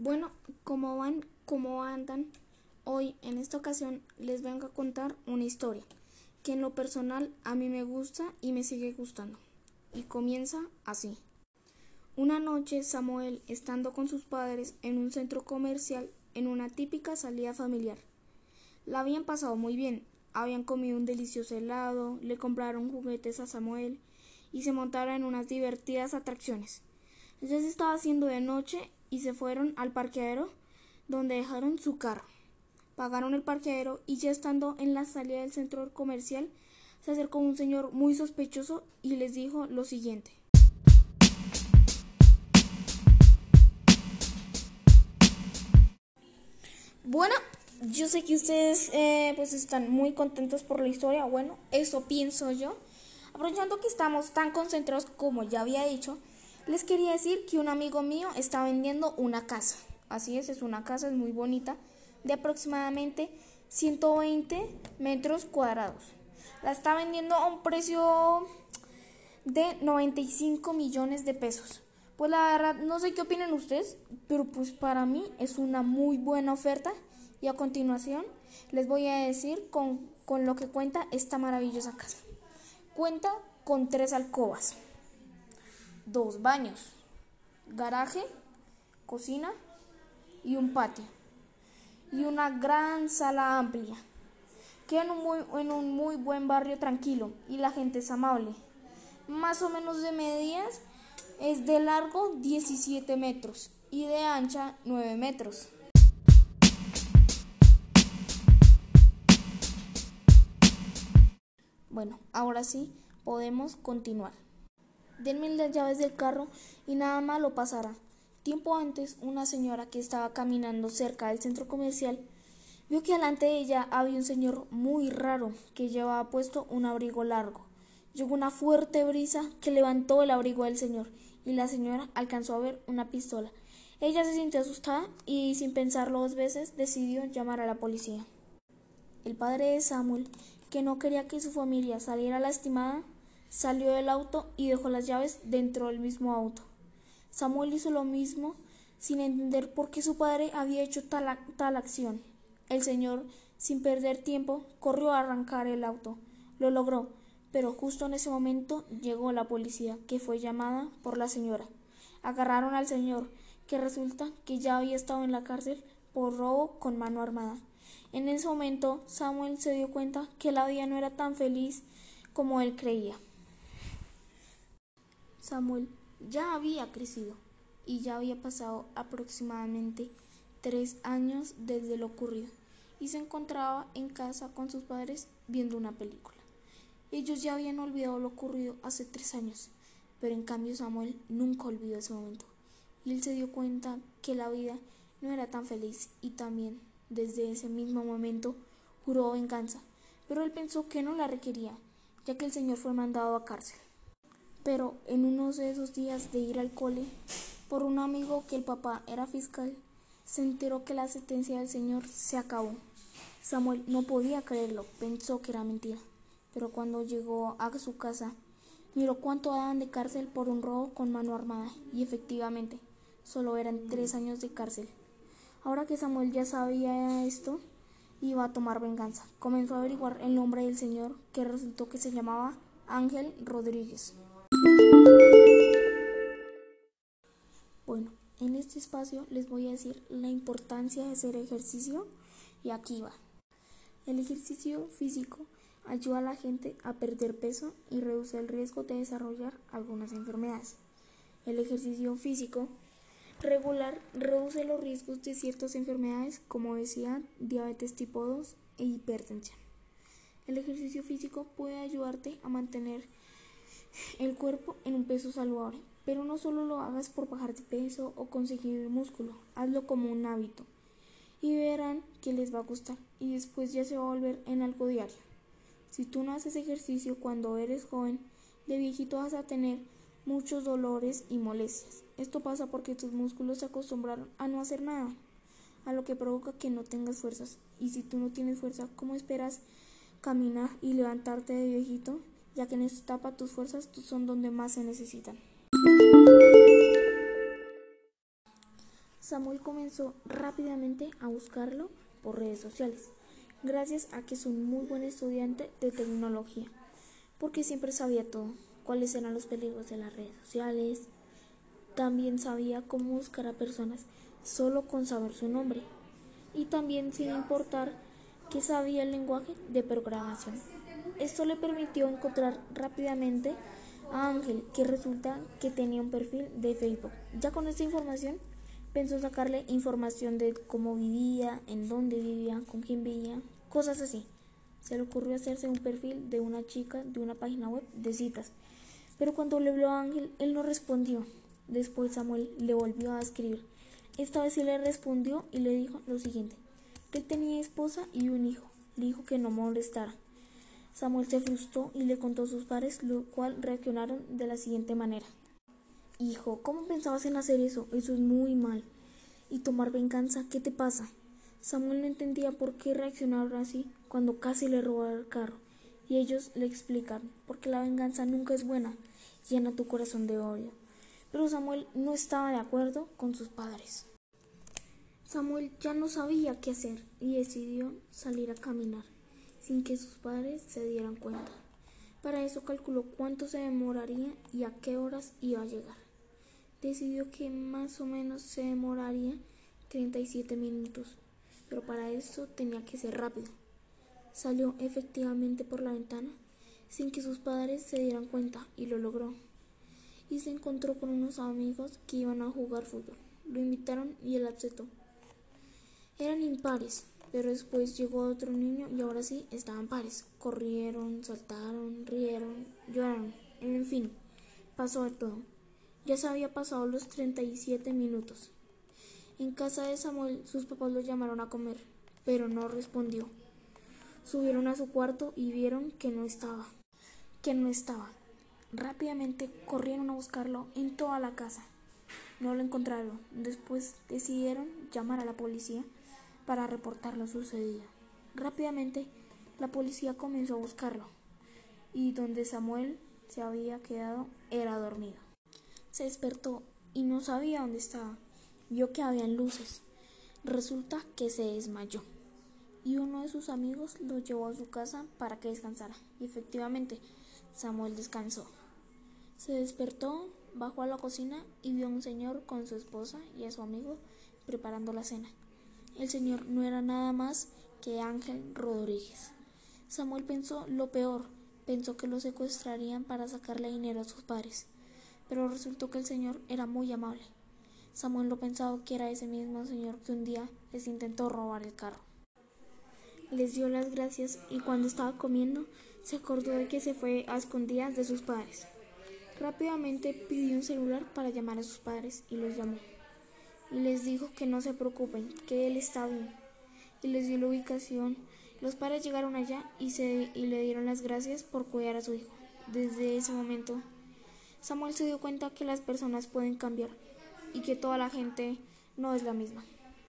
Bueno, ¿cómo van? ¿Cómo andan? Hoy, en esta ocasión, les vengo a contar una historia que en lo personal a mí me gusta y me sigue gustando. Y comienza así. Una noche, Samuel, estando con sus padres en un centro comercial, en una típica salida familiar. La habían pasado muy bien, habían comido un delicioso helado, le compraron juguetes a Samuel y se montaron en unas divertidas atracciones. Ya se estaba haciendo de noche y se fueron al parqueadero donde dejaron su carro. Pagaron el parqueadero y ya estando en la salida del centro comercial se acercó un señor muy sospechoso y les dijo lo siguiente. Bueno, yo sé que ustedes eh, pues están muy contentos por la historia. Bueno, eso pienso yo. Aprovechando que estamos tan concentrados como ya había dicho, les quería decir que un amigo mío está vendiendo una casa. Así es, es una casa, es muy bonita, de aproximadamente 120 metros cuadrados. La está vendiendo a un precio de 95 millones de pesos. Pues la verdad, no sé qué opinan ustedes, pero pues para mí es una muy buena oferta. Y a continuación les voy a decir con, con lo que cuenta esta maravillosa casa. Cuenta con tres alcobas dos baños, garaje, cocina y un patio. Y una gran sala amplia. Queda en un, muy, en un muy buen barrio tranquilo y la gente es amable. Más o menos de medidas es de largo 17 metros y de ancha 9 metros. Bueno, ahora sí podemos continuar. Denme las llaves del carro y nada malo pasará. Tiempo antes, una señora que estaba caminando cerca del centro comercial vio que delante de ella había un señor muy raro que llevaba puesto un abrigo largo. Llegó una fuerte brisa que levantó el abrigo del señor y la señora alcanzó a ver una pistola. Ella se sintió asustada y sin pensarlo dos veces decidió llamar a la policía. El padre de Samuel, que no quería que su familia saliera lastimada, Salió del auto y dejó las llaves dentro del mismo auto. Samuel hizo lo mismo sin entender por qué su padre había hecho tal, tal acción. El señor, sin perder tiempo, corrió a arrancar el auto. Lo logró, pero justo en ese momento llegó la policía, que fue llamada por la señora. Agarraron al señor, que resulta que ya había estado en la cárcel por robo con mano armada. En ese momento Samuel se dio cuenta que la vida no era tan feliz como él creía. Samuel ya había crecido y ya había pasado aproximadamente tres años desde lo ocurrido y se encontraba en casa con sus padres viendo una película. Ellos ya habían olvidado lo ocurrido hace tres años, pero en cambio Samuel nunca olvidó ese momento y él se dio cuenta que la vida no era tan feliz y también desde ese mismo momento juró venganza, pero él pensó que no la requería, ya que el Señor fue mandado a cárcel. Pero en uno de esos días de ir al cole, por un amigo que el papá era fiscal, se enteró que la sentencia del señor se acabó. Samuel no podía creerlo, pensó que era mentira. Pero cuando llegó a su casa, miró cuánto daban de cárcel por un robo con mano armada, y efectivamente, solo eran tres años de cárcel. Ahora que Samuel ya sabía esto, iba a tomar venganza. Comenzó a averiguar el nombre del señor, que resultó que se llamaba Ángel Rodríguez. Bueno, en este espacio les voy a decir la importancia de hacer ejercicio y aquí va. El ejercicio físico ayuda a la gente a perder peso y reduce el riesgo de desarrollar algunas enfermedades. El ejercicio físico regular reduce los riesgos de ciertas enfermedades como obesidad, diabetes tipo 2 e hipertensión. El ejercicio físico puede ayudarte a mantener el cuerpo en un peso saludable. Pero no solo lo hagas por bajar de peso o conseguir músculo, hazlo como un hábito. Y verán que les va a gustar y después ya se va a volver en algo diario. Si tú no haces ejercicio cuando eres joven, de viejito vas a tener muchos dolores y molestias. Esto pasa porque tus músculos se acostumbraron a no hacer nada, a lo que provoca que no tengas fuerzas. Y si tú no tienes fuerza, ¿cómo esperas caminar y levantarte de viejito? Ya que en esta etapa tus fuerzas son donde más se necesitan. Samuel comenzó rápidamente a buscarlo por redes sociales, gracias a que es un muy buen estudiante de tecnología, porque siempre sabía todo, cuáles eran los peligros de las redes sociales, también sabía cómo buscar a personas solo con saber su nombre y también sin importar que sabía el lenguaje de programación. Esto le permitió encontrar rápidamente a Ángel, que resulta que tenía un perfil de Facebook. Ya con esta información pensó sacarle información de cómo vivía, en dónde vivía, con quién vivía, cosas así. Se le ocurrió hacerse un perfil de una chica de una página web de citas. Pero cuando le habló a Ángel, él no respondió. Después Samuel le volvió a escribir. Esta vez sí le respondió y le dijo lo siguiente, que él tenía esposa y un hijo. Le dijo que no molestara. Samuel se frustró y le contó a sus padres, lo cual reaccionaron de la siguiente manera. Hijo, ¿cómo pensabas en hacer eso? Eso es muy mal. ¿Y tomar venganza? ¿Qué te pasa? Samuel no entendía por qué reaccionaron así cuando casi le robaron el carro. Y ellos le explicaron, porque la venganza nunca es buena, llena tu corazón de odio pero Samuel no estaba de acuerdo con sus padres. Samuel ya no sabía qué hacer y decidió salir a caminar sin que sus padres se dieran cuenta. Para eso calculó cuánto se demoraría y a qué horas iba a llegar. Decidió que más o menos se demoraría 37 minutos, pero para eso tenía que ser rápido. Salió efectivamente por la ventana sin que sus padres se dieran cuenta y lo logró y se encontró con unos amigos que iban a jugar fútbol. Lo invitaron y él aceptó. Eran impares, pero después llegó otro niño y ahora sí estaban pares. Corrieron, saltaron, rieron, lloraron, en fin, pasó de todo. Ya se había pasado los 37 minutos. En casa de Samuel sus papás lo llamaron a comer, pero no respondió. Subieron a su cuarto y vieron que no estaba. Que no estaba. Rápidamente corrieron a buscarlo en toda la casa. No lo encontraron. Después decidieron llamar a la policía para reportar lo sucedido. Rápidamente la policía comenzó a buscarlo y donde Samuel se había quedado era dormido. Se despertó y no sabía dónde estaba. Vio que habían luces. Resulta que se desmayó y uno de sus amigos lo llevó a su casa para que descansara. Y efectivamente, Samuel descansó. Se despertó, bajó a la cocina y vio a un señor con su esposa y a su amigo preparando la cena. El señor no era nada más que Ángel Rodríguez. Samuel pensó lo peor, pensó que lo secuestrarían para sacarle dinero a sus padres, pero resultó que el señor era muy amable. Samuel lo pensaba que era ese mismo señor que un día les intentó robar el carro. Les dio las gracias y cuando estaba comiendo se acordó de que se fue a escondidas de sus padres. Rápidamente pidió un celular para llamar a sus padres y los llamó. Y les dijo que no se preocupen, que él está bien. Y les dio la ubicación. Los padres llegaron allá y, se, y le dieron las gracias por cuidar a su hijo. Desde ese momento, Samuel se dio cuenta que las personas pueden cambiar y que toda la gente no es la misma.